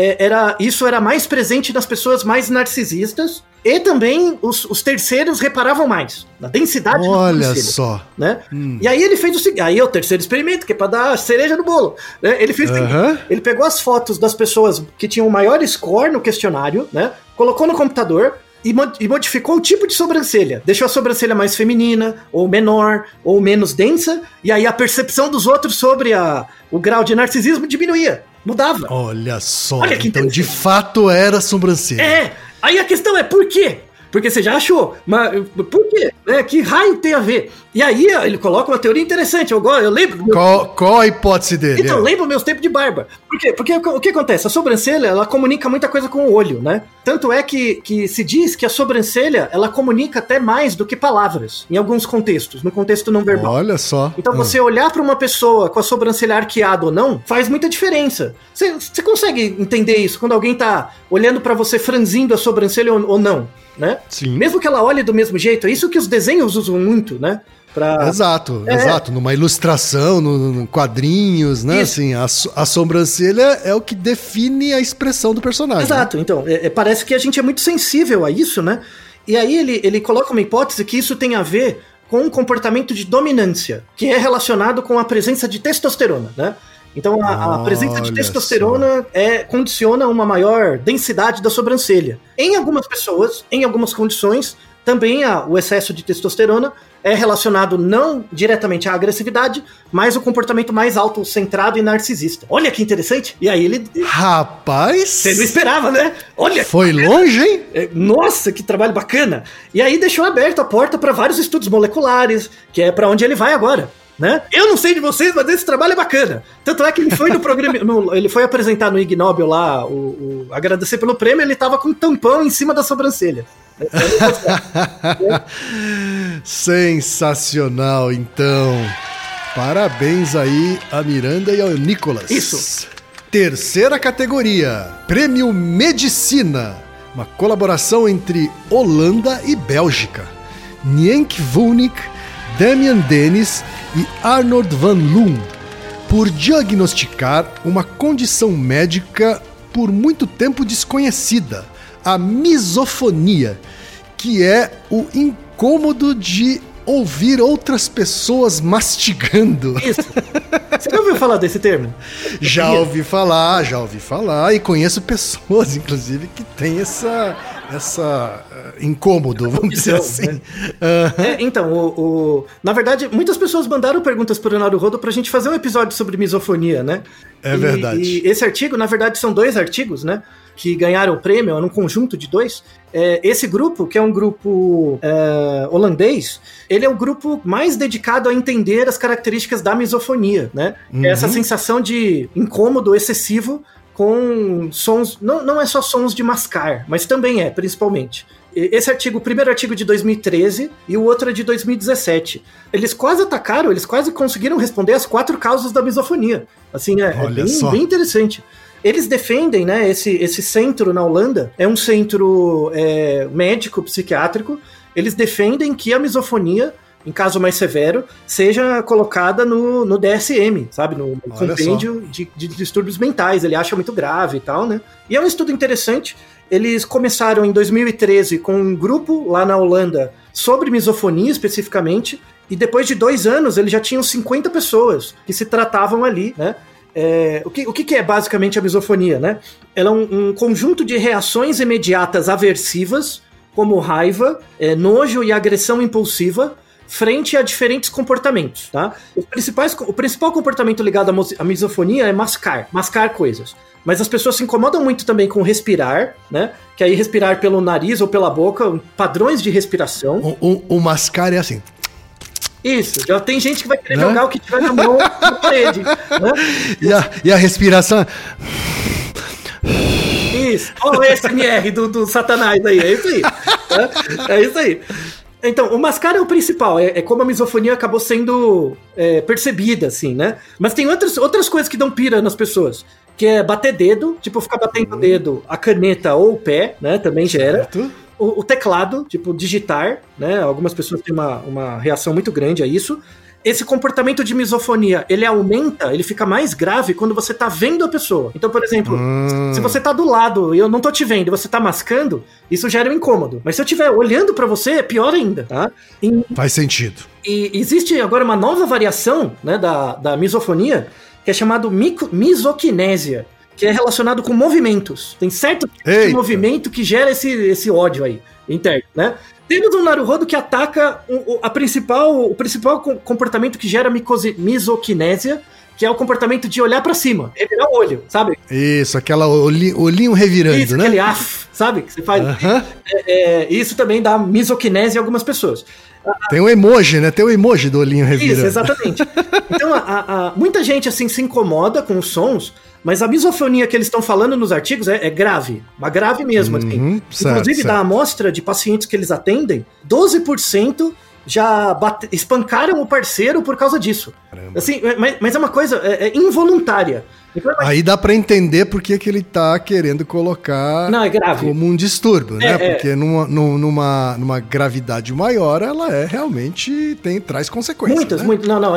Speaker 3: é, era, isso era mais presente nas pessoas mais narcisistas. E também os, os terceiros reparavam mais na densidade da
Speaker 1: Olha
Speaker 3: sobrancelha
Speaker 1: só.
Speaker 3: né?
Speaker 1: Hum.
Speaker 3: E aí ele fez o seguinte, aí é o terceiro experimento, que é pra dar cereja no bolo. né? Ele fez o seguinte,
Speaker 1: Aham.
Speaker 3: ele pegou as fotos das pessoas que tinham o maior score no questionário, né? Colocou no computador e, e modificou o tipo de sobrancelha. Deixou a sobrancelha mais feminina, ou menor, ou menos densa, e aí a percepção dos outros sobre a, o grau de narcisismo diminuía, mudava.
Speaker 1: Olha só.
Speaker 3: Olha
Speaker 1: então, de fato, era sobrancelha.
Speaker 3: É, aí a questão é por quê? Porque você já achou, mas por quê? É, que raio tem a ver? E aí ele coloca uma teoria interessante, eu, eu lembro...
Speaker 1: Qual, qual a hipótese dele?
Speaker 3: Então,
Speaker 1: É.
Speaker 3: lembra meus tempos de barba. Por quê? Porque o que- acontece? A sobrancelha, ela comunica muita coisa com o olho, né? Tanto é que, que se diz que a sobrancelha, ela comunica até mais do que palavras, em alguns contextos, no contexto não verbal.
Speaker 1: Olha só.
Speaker 3: Então,
Speaker 1: Ah.
Speaker 3: você olhar para uma pessoa com a sobrancelha arqueada ou não, faz muita diferença. Você, você consegue entender isso quando alguém tá olhando para você franzindo a sobrancelha ou, ou não, né?
Speaker 1: Sim.
Speaker 3: Mesmo que ela olhe do mesmo jeito, é isso que os desenhos usam muito, né? Pra...
Speaker 1: Exato,
Speaker 3: É.
Speaker 1: exato. Numa ilustração, no, no quadrinhos, né?
Speaker 3: Isso.
Speaker 1: Assim, a, a sobrancelha é o que define a expressão do personagem.
Speaker 3: Exato, então, é- é- parece que a gente é muito sensível a isso, né? E aí ele, ele coloca uma hipótese que isso tem a ver com um comportamento de dominância, que é relacionado com a presença de testosterona, né? Então a, a presença de testosterona é, condiciona uma maior densidade da sobrancelha. Em algumas pessoas, em algumas condições, também a- o excesso de testosterona é relacionado não diretamente à agressividade, mas o comportamento mais autocentrado e narcisista. Olha que interessante. E aí ele.
Speaker 1: Rapaz!
Speaker 3: Você não esperava, né? Olha
Speaker 1: Foi longe, hein?
Speaker 3: é, Nossa, que trabalho bacana! E aí deixou aberto a porta para vários estudos moleculares, que é para onde ele vai agora. Né? Eu não sei de vocês, mas esse trabalho é bacana. Tanto é que ele foi no programa, no- ele foi apresentar no Ig Nobel lá, o, o- agradecer pelo prêmio, ele tava com um tampão em cima da sobrancelha.
Speaker 1: Sensacional, então. Parabéns aí a Miranda e ao Nicolas.
Speaker 3: Isso.
Speaker 1: Terceira categoria: Prêmio Medicina. Uma colaboração entre Holanda e Bélgica. Nienk Vulnik, Damian Dennis e Arnold van Loon. Por diagnosticar uma condição médica por muito tempo desconhecida, a misofonia, que é o incômodo de ouvir outras pessoas mastigando.
Speaker 3: Isso. Você já ouviu falar desse termo?
Speaker 1: Já ouvi falar, já ouvi falar, e conheço pessoas, inclusive, que têm essa, essa uh, incômodo, vamos dizer assim.
Speaker 3: Né? É, então, o, o, na verdade, muitas pessoas mandaram perguntas para o Naruhodo para a gente fazer um episódio sobre misofonia, né?
Speaker 1: É verdade.
Speaker 3: E esse artigo, na verdade, são dois artigos, né? Que ganharam o prêmio, é um conjunto de dois. É, esse grupo, que é um grupo é, holandês, ele é o grupo mais dedicado a entender as características da misofonia, né? Uhum. Essa sensação de incômodo excessivo com sons. Não, não é só sons de mascar, mas também é, principalmente. Esse artigo, o primeiro artigo de 2013 e o outro é de 2017. Eles quase atacaram, eles quase conseguiram responder as quatro causas da misofonia. Assim, é, é bem, bem, interessante. Eles defendem, né, esse, esse centro na Holanda, é um centro é, médico, psiquiátrico. Eles defendem que a misofonia em caso mais severo, seja colocada no, no DSM, sabe? No, no compêndio de, de, distúrbios mentais. Ele acha muito grave e tal, né? E é um estudo interessante. Eles começaram em 2013 com um grupo lá na Holanda sobre misofonia especificamente, e depois de dois anos eles já tinham 50 pessoas que se tratavam ali, né? É, o, que, o que é basicamente a misofonia, né? Ela é um, um conjunto de reações imediatas aversivas, como raiva, é, nojo e agressão impulsiva, frente a diferentes comportamentos, tá? Os principais, o principal comportamento ligado à misofonia é mascar, mascar coisas. Mas as pessoas se incomodam muito também com respirar, né? Que aí respirar pelo nariz ou pela boca, padrões de respiração.
Speaker 1: O, o, o mascar é assim.
Speaker 3: Isso, já tem gente que vai querer né? jogar o que tiver na mão na parede. Né?
Speaker 1: E, a, e a respiração.
Speaker 3: Isso, olha o SMR do, do Satanás aí, é isso aí. É, é isso aí. Então, o mascar é o principal, é, é como a misofonia acabou sendo é, percebida, assim, né? Mas tem outras, outras coisas que dão pira nas pessoas. Que é bater dedo, tipo, ficar batendo o uhum. dedo, a caneta ou o pé, né? Também gera. O, o, teclado, tipo, digitar, né? Algumas pessoas têm uma, uma reação muito grande a isso esse comportamento de misofonia, ele aumenta, ele fica mais grave quando você tá vendo a pessoa. Então, por exemplo, hum. se você tá do lado e eu não tô te vendo e você tá mascando, isso gera um incômodo. Mas se eu estiver olhando para você, é pior ainda, tá?
Speaker 1: E, Faz sentido.
Speaker 3: E existe agora uma nova variação, né, da, da misofonia, que é chamado misoquinésia que é relacionado com movimentos. Tem certo tipo de movimento que gera esse, esse ódio aí interno, né? Temos um Naruhodo que ataca o, a principal, o principal comportamento que gera misoquinésia, que é o comportamento de olhar para cima, revirar o olho, sabe?
Speaker 1: Isso, aquela olhinho, olhinho revirando, isso, né?
Speaker 3: aquele af, sabe? Que você faz. -huh. é, é, isso também dá misoquinésia em algumas pessoas.
Speaker 1: Tem um emoji, né? Tem o um emoji do olhinho revirando. Isso,
Speaker 3: exatamente. Então, a, a, muita gente assim se incomoda com os sons, mas a misofonia que eles estão falando nos artigos é, é grave, uma grave mesmo. Assim. Uhum, certo, Inclusive, certo. da amostra de pacientes que eles atendem, 12% já bate, espancaram o parceiro por causa disso. Caramba. Assim, é, mas, mas, é uma coisa é, é involuntária.
Speaker 1: Então, Aí dá para entender porque que ele tá querendo colocar
Speaker 3: não, é
Speaker 1: como um distúrbio, né? É, é. porque numa, numa, numa gravidade maior, ela é realmente tem traz consequências.
Speaker 3: Muitas,
Speaker 1: né?
Speaker 3: muitas. Não, não,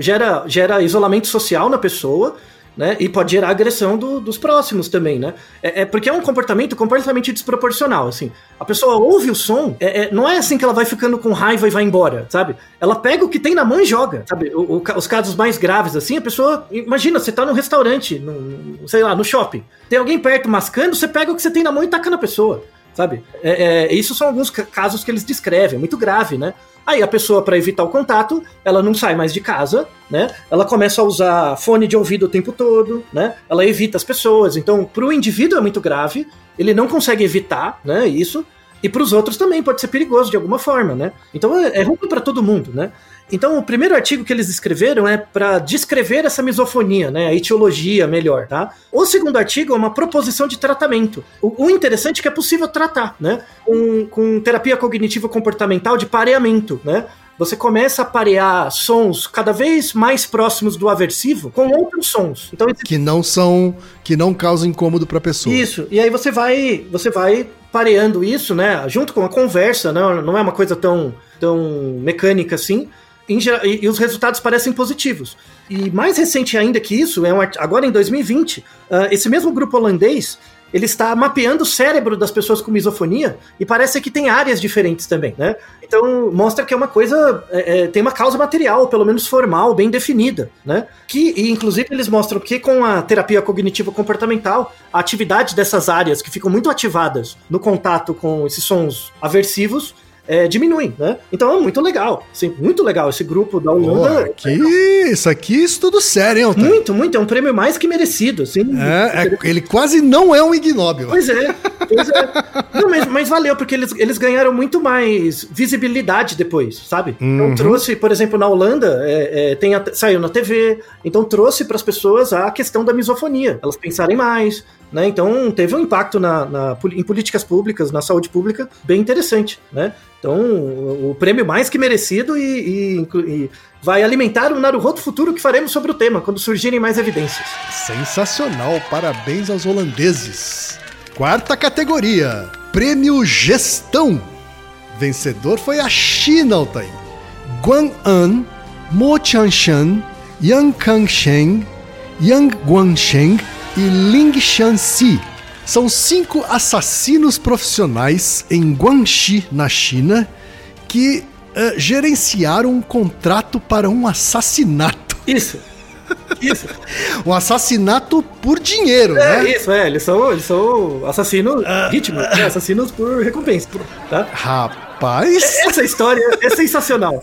Speaker 3: gera, gera isolamento social na pessoa né? E pode gerar agressão do, dos próximos também, né? É, é, porque é um comportamento completamente desproporcional, assim. A pessoa ouve o som, é, é, não é assim que ela vai ficando com raiva e vai embora, sabe? Ela pega o que tem na mão e joga, sabe? O, o, os casos mais graves, assim, a pessoa... Imagina, você tá num restaurante, no, sei lá, no shopping. Tem alguém perto mascando, você pega o que você tem na mão e taca na pessoa, sabe? É, é isso são alguns casos que eles descrevem, é muito grave, né? Aí a pessoa, para evitar o contato, ela não sai mais de casa, né? Ela começa a usar fone de ouvido o tempo todo, né? Ela evita as pessoas. Então, para o indivíduo é muito grave, ele não consegue evitar, né? Isso. E para os outros também pode ser perigoso de alguma forma, né? Então é, é ruim para todo mundo, né? Então, o primeiro artigo que eles escreveram é para descrever essa misofonia, né, a etiologia melhor, tá? O segundo artigo é uma proposição de tratamento. O, o interessante é que é possível tratar, né, com, com terapia cognitivo comportamental de pareamento, né? você começa a parear sons cada vez mais próximos do aversivo com outros sons.
Speaker 1: Então que não são que não causam incômodo para a pessoa.
Speaker 3: Isso. E aí você vai você vai pareando isso, né, junto com a conversa, né? Não é uma coisa tão tão mecânica assim e, e, os resultados parecem positivos. E mais recente ainda que isso, é um, agora em 2020, uh, esse mesmo grupo holandês ele está mapeando o cérebro das pessoas com misofonia e parece que tem áreas diferentes também, né? Então mostra que é uma coisa, é, é, tem uma causa material, pelo menos formal, bem definida, né? Que, e inclusive eles mostram que com a terapia cognitivo comportamental, a atividade dessas áreas que ficam muito ativadas no contato com esses sons aversivos é, diminuem, né? Então é muito legal, assim, muito legal esse grupo da Holanda.
Speaker 1: Pô, que isso aqui é estudo sério, hein, Otávio?
Speaker 3: Muito, muito, é um prêmio mais que merecido, assim.
Speaker 1: É, é, ele quase não é um ignóbil.
Speaker 3: Pois é, pois é. Não, mas, mas valeu, porque eles, eles ganharam muito mais visibilidade depois, sabe? Então
Speaker 1: Uhum.
Speaker 3: trouxe, por exemplo, na Holanda, é, é, tem a- saiu na TV, então trouxe para as pessoas a questão da misofonia, elas pensarem mais, né? Então teve um impacto na, na em políticas públicas, na saúde pública, bem interessante, né? Então, o, prêmio mais que merecido e, e e vai alimentar o Naruhodo futuro que faremos sobre o tema, quando surgirem mais evidências.
Speaker 1: Sensacional, parabéns aos holandeses. Quarta categoria, Prêmio Gestão. Vencedor foi a China, Altair. Guang'an, Mo Chanshan, Yang Kangsheng, Yang Guangsheng e Ling Shanxi. São cinco assassinos profissionais em Guangxi, na China, que eh, gerenciaram um contrato para um assassinato.
Speaker 3: Isso. Isso.
Speaker 1: Um assassinato por dinheiro,
Speaker 3: É
Speaker 1: né?
Speaker 3: isso, é. Eles são, eles são assassinos vítimas, né? assassinos por recompensa. Tá?
Speaker 1: Rapaz,
Speaker 3: Essa história é sensacional.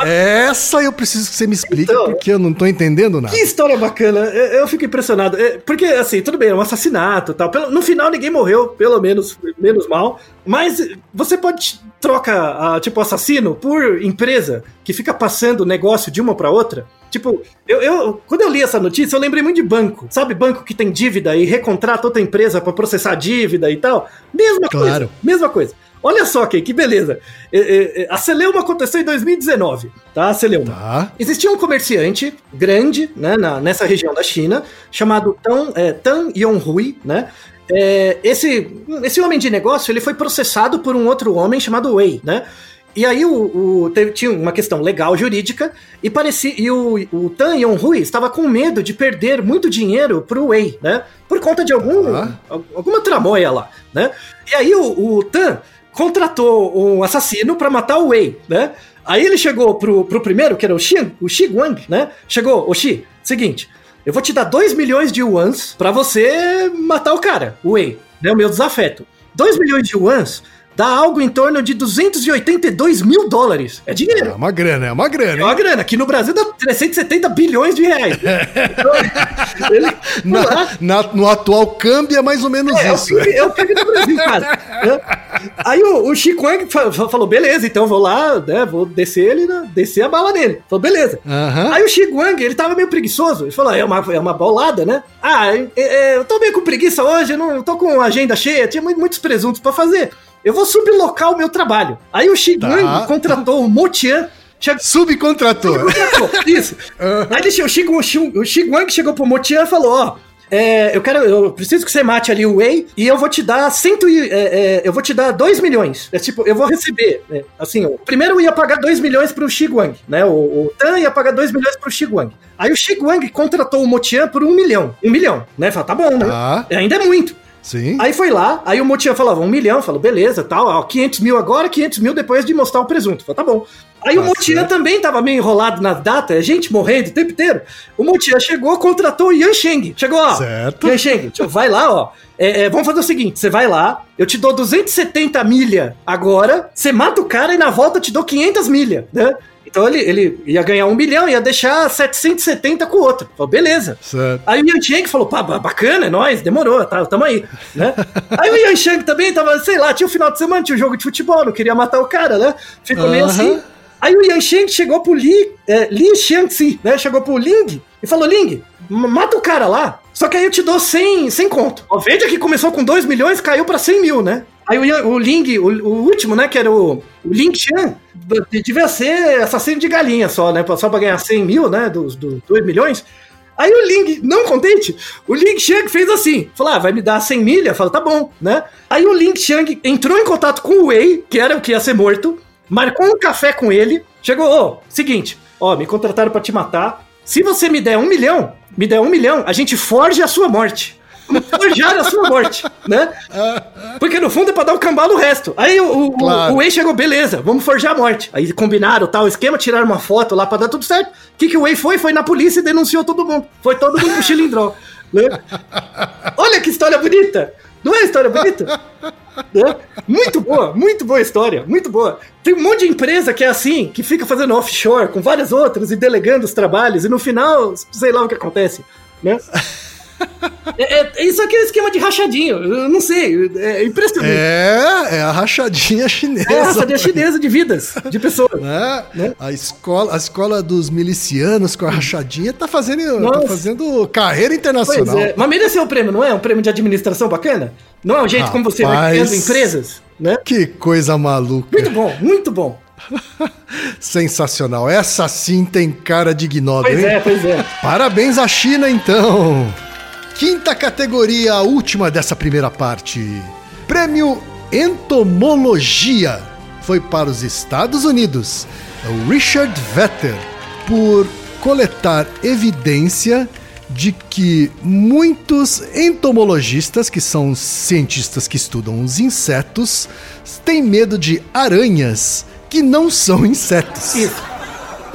Speaker 1: essa eu preciso que você me explique,
Speaker 3: Então-
Speaker 1: porque eu não tô entendendo nada.
Speaker 3: Que história bacana. Eu, eu fico impressionado. É, porque, assim, tudo bem, é um assassinato e tal. No final ninguém morreu, pelo menos, menos mal. Mas você pode troca, tipo, assassino por empresa que fica passando negócio de uma pra outra. Tipo, eu, eu- quando eu li essa notícia, eu lembrei muito de banco. Sabe, banco que tem dívida e recontrata outra empresa pra processar a dívida e tal? Mesma
Speaker 1: Claro.
Speaker 3: coisa. Mesma coisa. Olha só, Kay, que beleza. É, é, é, a Celeuma aconteceu em 2019, tá? A Celeuma.
Speaker 1: Tá.
Speaker 3: Existia um comerciante grande né, na- nessa região da China, chamado Tan, é, Tan Yonghui, né? É, esse, esse homem de negócio ele foi processado por um outro homem chamado Wei, né? E aí o, o- teve- tinha uma questão legal jurídica e parecia e o, o Tan Yonghui estava com medo de perder muito dinheiro pro Wei, né? Por conta de algum,
Speaker 1: Tá.
Speaker 3: al- alguma tramóia lá, né? E aí o, o Tan contratou um assassino pra matar o Wei, né? Aí ele chegou pro, pro primeiro, que era o Xi, o Xi Guang, né? Chegou, ô Xi, seguinte, eu vou te dar 2 milhões de yuans pra você matar o cara, o Wei, né? O meu desafeto. 2 milhões de yuans dá algo em torno de 282 mil dólares. É
Speaker 1: É
Speaker 3: dinheiro.
Speaker 1: uma grana, é uma grana,
Speaker 3: É uma
Speaker 1: hein?
Speaker 3: grana. Aqui no Brasil dá 370 bilhões de reais. Então, ele,
Speaker 1: Na- na- no atual câmbio é mais ou menos
Speaker 3: é,
Speaker 1: isso.
Speaker 3: o PIB, é o PIB do Brasil, cara. né? Aí o, o Chico falou, beleza, então eu vou lá, né, vou descer ele, né, descer a bala nele. Falou, beleza.
Speaker 1: Aham.
Speaker 3: Aí o Wang, ele tava meio preguiçoso. Ele falou, é uma, é uma bolada, né? Ah, é- é, eu tô meio com preguiça hoje, eu não tô com a agenda cheia, tinha mu- muitos presuntos pra fazer. Eu vou sublocar o meu trabalho. Aí o Chico
Speaker 1: Tá.
Speaker 3: Contratou o Motian, chegou
Speaker 1: Subcontrator.
Speaker 3: contratou, Isso. Aí ele chegou, o Xi- o Xi- o Xi Guang chegou pro Motian e falou, ó. é, eu quero, eu preciso que você mate ali o Wei e eu vou te dar cento e, é, é, eu vou te dar 2 milhões. É tipo, eu vou receber, né, assim, ó, primeiro eu ia pagar 2 milhões pro Xi Guang, né? O, o Tan ia pagar 2 milhões pro Xi Guang. Aí o Xi Guang contratou o Motian por um milhão. Um milhão, né? Fala, tá bom, né?
Speaker 1: Tá.
Speaker 3: Ainda é muito.
Speaker 1: Sim.
Speaker 3: Aí foi lá, aí o Motian falava um milhão, falou, beleza, tal, ó, 500 mil agora, 500 mil depois de mostrar o presunto. Falou, tá bom. Aí o
Speaker 1: Tá
Speaker 3: Motian também tava meio enrolado na data, é gente morrendo o tempo inteiro. O Motian chegou, contratou o Yan Sheng. Chegou, ó.
Speaker 1: Certo.
Speaker 3: Yan Sheng, vai lá, ó. É, é, vamos fazer o seguinte: você vai lá, eu te dou 270 milha agora, você mata o cara e na volta eu te dou 500 milha, né? Então ele, ele ia ganhar um milhão, ia deixar 770 com o outro. Falou, beleza.
Speaker 1: Certo.
Speaker 3: Aí o Yan Cheng falou, pá, ba- bacana, é nóis, demorou, tá, tamo aí, né? aí o Yan Cheng também tava, sei lá, tinha um final de semana, tinha um jogo de futebol, não queria matar o cara, né? Ficou meio
Speaker 1: Aham.
Speaker 3: assim. Aí o Yan Cheng chegou pro Li, é, Li Xiangxi, né? Chegou pro Ling e falou, Ling, mata o cara lá, só que aí eu te dou 100, 100 conto. Veja que começou com 2 milhões, caiu pra 100 mil, né? Aí o, o Ling, o, o último, né, que era o, o Ling d- devia ser assassino de galinha só, né? Só pra ganhar 100 mil, né, dos, dos 2 milhões. Aí o Ling, não contente, o Ling Xiang fez assim: falou, ah, vai me dar 100 milha? Fala, tá bom, né? Aí o Ling Xiang entrou em contato com o Wei, que era o que ia ser morto, marcou um café com ele, chegou, ô, seguinte, ó, me contrataram pra te matar. Se você me der um milhão, me der um milhão, a gente forge a sua morte. forjar a sua morte, né? Porque no fundo é pra dar o cambalo no resto. Aí o, o,
Speaker 1: Claro.
Speaker 3: o Wei chegou, beleza, vamos forjar a morte. Aí combinaram tal esquema, tiraram uma foto lá pra dar tudo certo. O que, que o Wei foi? Foi na polícia e denunciou todo mundo. Foi todo mundo pro chilindró. Né? Olha que história bonita! Não é história bonita? Né? Muito boa, muito boa história, muito boa. Tem um monte de empresa que é assim, que fica fazendo offshore com várias outras e delegando os trabalhos, e no final, sei lá o que acontece, né? É, é- isso aqui é esquema de rachadinho, eu não sei, é impressionante.
Speaker 1: É, é a rachadinha chinesa.
Speaker 3: É, a rachadinha chinesa de vidas, de pessoas.
Speaker 1: né?
Speaker 3: Né?
Speaker 1: A escola, a escola dos milicianos com a rachadinha tá fazendo, tá fazendo carreira internacional.
Speaker 3: é, mas mereceu o prêmio, não é? Um prêmio de administração bacana? Não é o jeito como você vai
Speaker 1: Rapaz.
Speaker 3: criando empresas, né?
Speaker 1: Que coisa maluca.
Speaker 3: Muito bom, muito bom.
Speaker 1: Sensacional. Essa sim tem cara de gnóbio,
Speaker 3: Pois
Speaker 1: hein?
Speaker 3: é, pois é.
Speaker 1: Parabéns à China, então. Quinta categoria, a última dessa primeira parte. Prêmio Entomologia foi para os Estados Unidos. É o Richard Vetter, por coletar evidência de que muitos entomologistas, que são cientistas que estudam os insetos, têm medo de aranhas que não são insetos.
Speaker 3: Isso.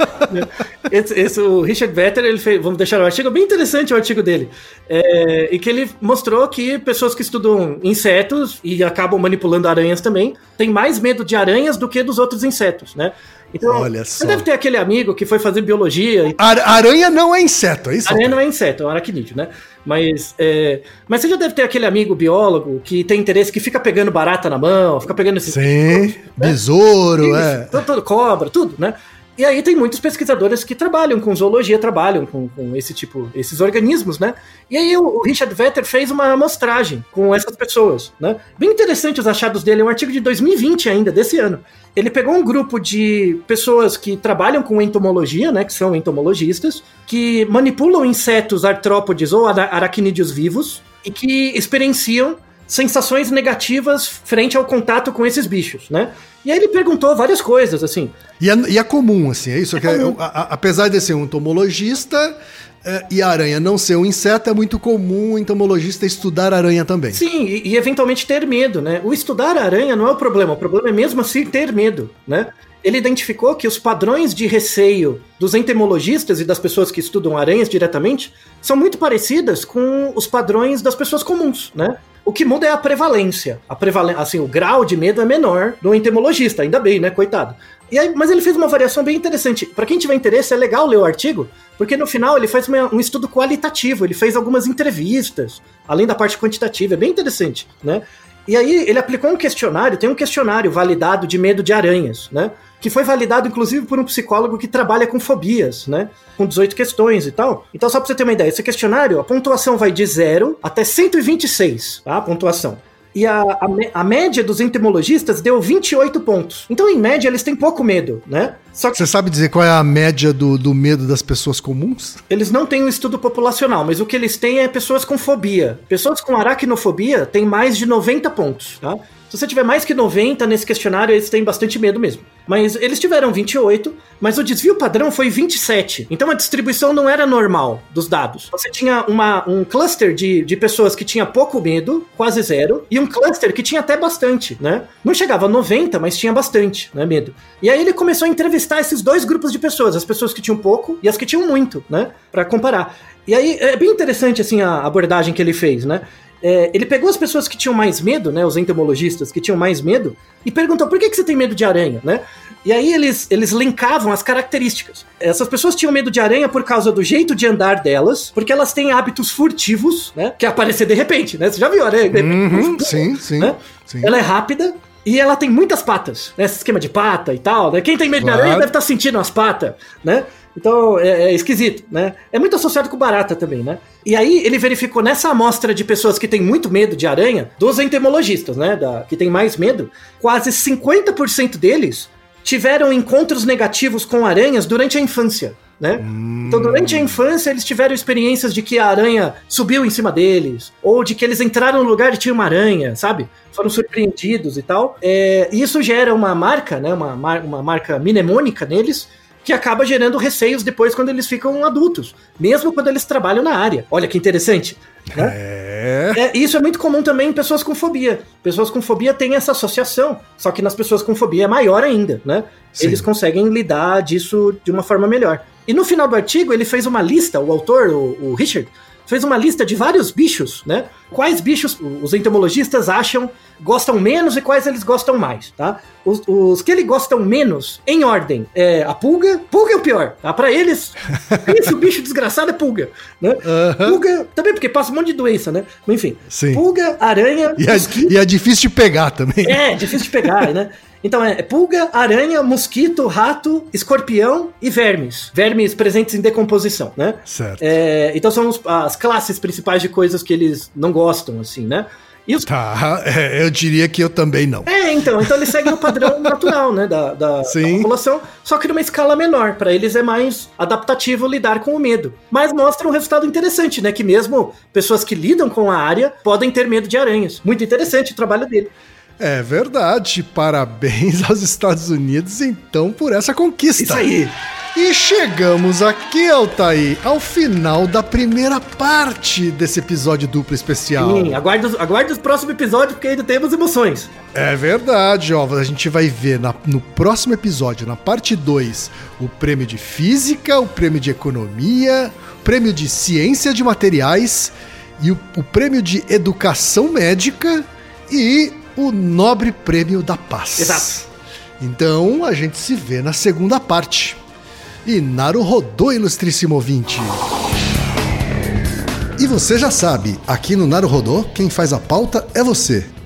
Speaker 3: Esse, esse- o Richard Vetter, ele fez, vamos deixar o artigo, bem interessante o artigo dele, é, e que ele mostrou que pessoas que estudam insetos e acabam manipulando aranhas também, têm mais medo de aranhas do que dos outros insetos, né? Então,
Speaker 1: Olha
Speaker 3: você
Speaker 1: só.
Speaker 3: deve ter aquele amigo que foi fazer biologia
Speaker 1: Ar- aranha não é inseto, é isso?
Speaker 3: Aranha não é inseto, é um aracnídeo, né? Mas, é, mas você já deve ter aquele amigo biólogo que tem interesse, que fica pegando barata na mão, fica pegando esses.
Speaker 1: Sim, besouro,
Speaker 3: Isso,
Speaker 1: é.
Speaker 3: cobra, tudo, né? E aí tem muitos pesquisadores que trabalham com zoologia, trabalham com, com esse tipo, esses organismos, né? E aí o, Richard Vetter fez uma amostragem com essas pessoas, né? Bem interessante os achados dele, é um artigo de 2020 ainda, desse ano. Ele pegou um grupo de pessoas que trabalham com entomologia, né? Que são entomologistas, que manipulam insetos artrópodes ou ara- aracnídeos vivos e que experienciam sensações negativas frente ao contato com esses bichos, né? E aí ele perguntou várias coisas, assim.
Speaker 1: E é, e é comum, assim, é isso?
Speaker 3: É
Speaker 1: que é- a- apesar de ser um entomologista é, e a aranha não ser um inseto, é muito comum o entomologista estudar aranha também.
Speaker 3: Sim, e, e eventualmente ter medo, né? O estudar aranha não é o problema, o problema é mesmo assim ter medo, né? Ele identificou que os padrões de receio dos entomologistas e das pessoas que estudam aranhas diretamente são muito parecidas com os padrões das pessoas comuns, né? O que muda é a prevalência. A prevalen assim, o grau de medo é menor do entomologista, ainda bem, né? Coitado. E aí, mas ele fez uma variação bem interessante. Para quem tiver interesse, é legal ler o artigo, porque no final ele faz uma- um estudo qualitativo, ele fez algumas entrevistas, além da parte quantitativa, é bem interessante, né? E aí ele aplicou um questionário, tem um questionário validado de medo de aranhas, né? Que foi validado inclusive por um psicólogo que trabalha com fobias, né? Com 18 questões e tal. Então, só pra você ter uma ideia, esse questionário, a pontuação vai de 0 até 126, tá? A pontuação. E a, a, a média dos entomologistas deu 28 pontos. Então, em média, eles têm pouco medo, né? Só que
Speaker 1: Você sabe dizer qual é a média do, do medo das pessoas comuns?
Speaker 3: eles não têm um estudo populacional, mas o que eles têm é pessoas com fobia. Pessoas com aracnofobia têm mais de 90 pontos, tá? Se você tiver mais que 90 nesse questionário, eles têm bastante medo mesmo. Mas eles tiveram 28, mas o desvio padrão foi 27. Então a distribuição não era normal dos dados. Você tinha uma, um cluster de, de pessoas que tinha pouco medo, quase zero, e um cluster que tinha até bastante, né? Não chegava a 90, mas tinha bastante, né, medo. E aí ele começou a entrevistar esses dois grupos de pessoas, as pessoas que tinham pouco e as que tinham muito, né? Pra comparar. E aí é bem interessante, assim, a abordagem que ele fez, né? É, ele pegou as pessoas que tinham mais medo, né, os entomologistas que tinham mais medo, e perguntou por que, que você tem medo de aranha, né? E aí eles, eles linkavam as características. Essas pessoas tinham medo de aranha por causa do jeito de andar delas, porque elas têm hábitos furtivos, né? Que é aparecer de repente, né? Você já viu aranha? de repente?
Speaker 1: Uhum, sim, sim,
Speaker 3: Né?
Speaker 1: sim.
Speaker 3: Ela é rápida e ela tem muitas patas, né? Esse esquema de pata e tal, né? Quem tem medo
Speaker 1: Claro.
Speaker 3: de aranha deve estar sentindo as patas, né? Então é, é esquisito, né? É muito associado com barata também, né? E aí ele verificou nessa amostra de pessoas que têm muito medo de aranha, dos entomologistas, né? Da, que tem mais medo, quase 50% deles tiveram encontros negativos com aranhas durante a infância. Né? Então, durante a infância, eles tiveram experiências de que a aranha subiu em cima deles, ou de que eles entraram no lugar e tinha uma aranha, sabe? Foram surpreendidos e tal. É, e isso gera uma marca, né? Uma, uma marca mnemônica neles, que acaba gerando receios depois quando eles ficam adultos, mesmo quando eles trabalham na área. Olha que interessante. Né?
Speaker 1: É.
Speaker 3: É, isso é muito comum também em pessoas com fobia. Pessoas com fobia têm essa associação, só que nas pessoas com fobia é maior ainda, né?
Speaker 1: Sim.
Speaker 3: Eles conseguem lidar disso de uma forma melhor. E no final do artigo ele fez uma lista, o autor, o, o Richard, fez uma lista de vários bichos, né? Quais bichos os entomologistas acham gostam menos e quais eles gostam mais, tá? Os, os que eles gostam menos, em ordem, é a pulga. Pulga é o pior, tá? Pra eles, esse bicho desgraçado é pulga, né?
Speaker 1: Aham.
Speaker 3: Pulga, também porque passa um monte de doença, né? Mas enfim,
Speaker 1: Sim.
Speaker 3: pulga, aranha,
Speaker 1: E é, e é difícil de pegar também.
Speaker 3: é, difícil de pegar, né? Então é pulga, aranha, mosquito, rato, escorpião e vermes. Vermes presentes em decomposição, né?
Speaker 1: Certo.
Speaker 3: É, então são as classes principais de coisas que eles não gostam, assim, né? Os
Speaker 1: Tá, é, eu diria que eu também não.
Speaker 3: é, então, então eles seguem o padrão natural, né, da, da, da
Speaker 1: Sim.
Speaker 3: população, só que numa escala menor. Pra eles é mais adaptativo lidar com o medo. Mas mostra um resultado interessante, né, que mesmo pessoas que lidam com a área podem ter medo de aranhas. Muito interessante o trabalho dele.
Speaker 1: É verdade. Parabéns aos Estados Unidos, então, por essa conquista.
Speaker 3: Isso aí.
Speaker 1: E chegamos aqui, Altair, ao final da primeira parte desse episódio duplo especial.
Speaker 3: Sim, aguarda, os- aguarda os próximos episódios, porque ainda temos emoções.
Speaker 1: É verdade, ó. A gente vai ver na- no próximo episódio, na parte 2, o prêmio de física, o prêmio de economia, o prêmio de ciência de materiais e o, o prêmio de educação médica e o nobre prêmio da paz.
Speaker 3: Exato.
Speaker 1: Então a gente se vê na segunda parte. E Naru rodou, ilustríssimo ouvinte. E você já sabe, aqui no Naru Rodô, quem faz a pauta é você.